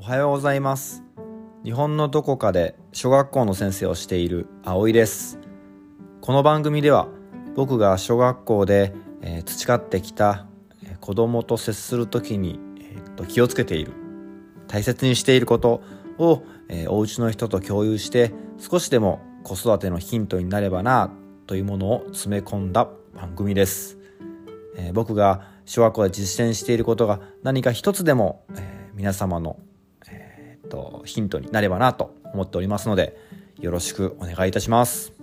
おはようございます。日本のどこかで小学校の先生をしている葵です。この番組では僕が小学校で、えー、培ってきた、えー、子供と接する時に、えー、と気をつけている大切にしていることを、えー、お家の人と共有して少しでも子育てのヒントになればなというものを詰め込んだ番組です、えー、僕が小学校で実践していることが何か一つでも、えー、皆様のとヒントになればなと思っておりますのでよろしくお願いいたします。